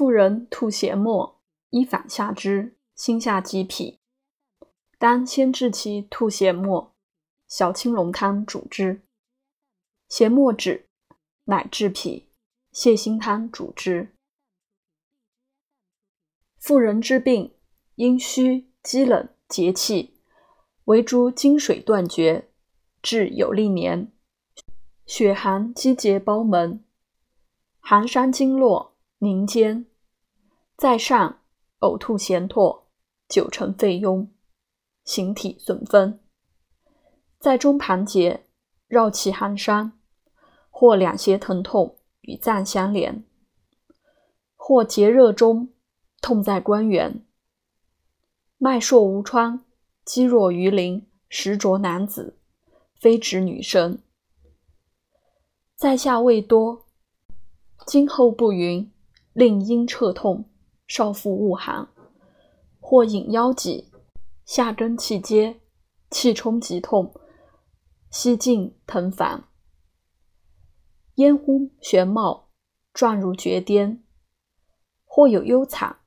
妇人吐血沫，依反下之，心下积痞。当先治其吐血沫，小青龙汤主之。血沫止，乃治脾。泻心汤主之。妇人之病，阴虚、积冷、结气，为诸经水断绝，至有历年，血寒积结胞门，寒伤经络，凝坚，在上呕吐涎唾，久成肺痈，形体损分；在中盘结，绕气寒伤，或两胁疼痛。与脏相连，或结热中痛在关元，脉硕无穿，肌弱于灵，实着男子，非指女生。在下胃多，今后不匀，令阴彻痛，少腹恶寒，或引腰脊，下根气结，气冲急痛，息静疼烦。咽呼玄冒，状如绝巅；或有忧惨，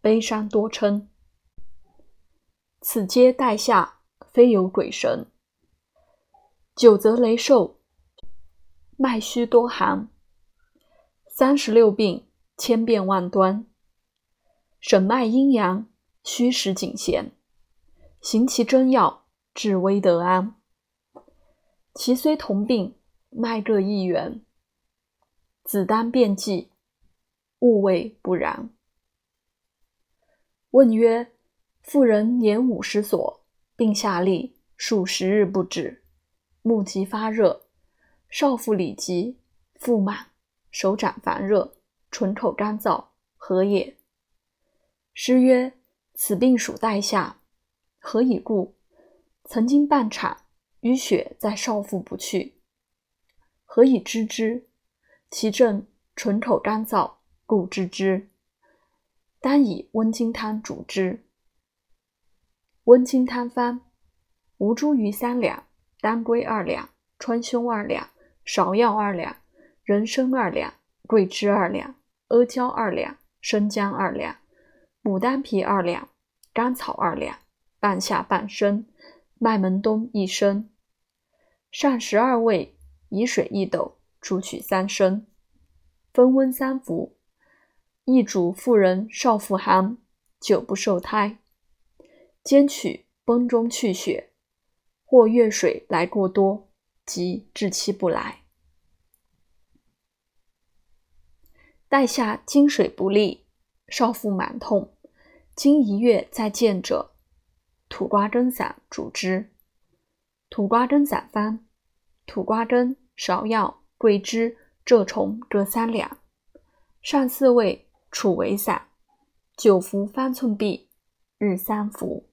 悲伤多嗔。此皆带下，非有鬼神。久则雷受，脉虚多寒。三十六病，千变万端。审脉阴阳，虚实紧弦。行其真要，治危得安。其虽同病。脉各一元，子丹辩记，勿谓不然。问曰：妇人年五十所，病下痢，数十日不止，目疾发热，少腹里急，腹满，手掌烦热，唇口干燥，何也？师曰：此病属带下，何以故？曾经半产，淤血在少腹不去。何以知之？其症唇口干燥，故知之。当以温经汤主之。温经汤方：吴茱萸三两，当归二两，川芎二两，芍药二两，人参二两，桂枝二两，阿胶二两，生姜二两，牡丹皮二两，甘草二两，半夏半升，麦门冬一升，上十二味。以水一斗，煮取三升，分温三服。一主妇人少腹寒，久不受胎，兼取崩中去血，或月水来过多，即至期不来。带下经水不利，少腹满痛，今一月再见者，土瓜根散主之。土瓜根散方：土瓜根。芍药、桂枝、蛰虫各三两，上四味，处为散，久服方寸匕，日三服。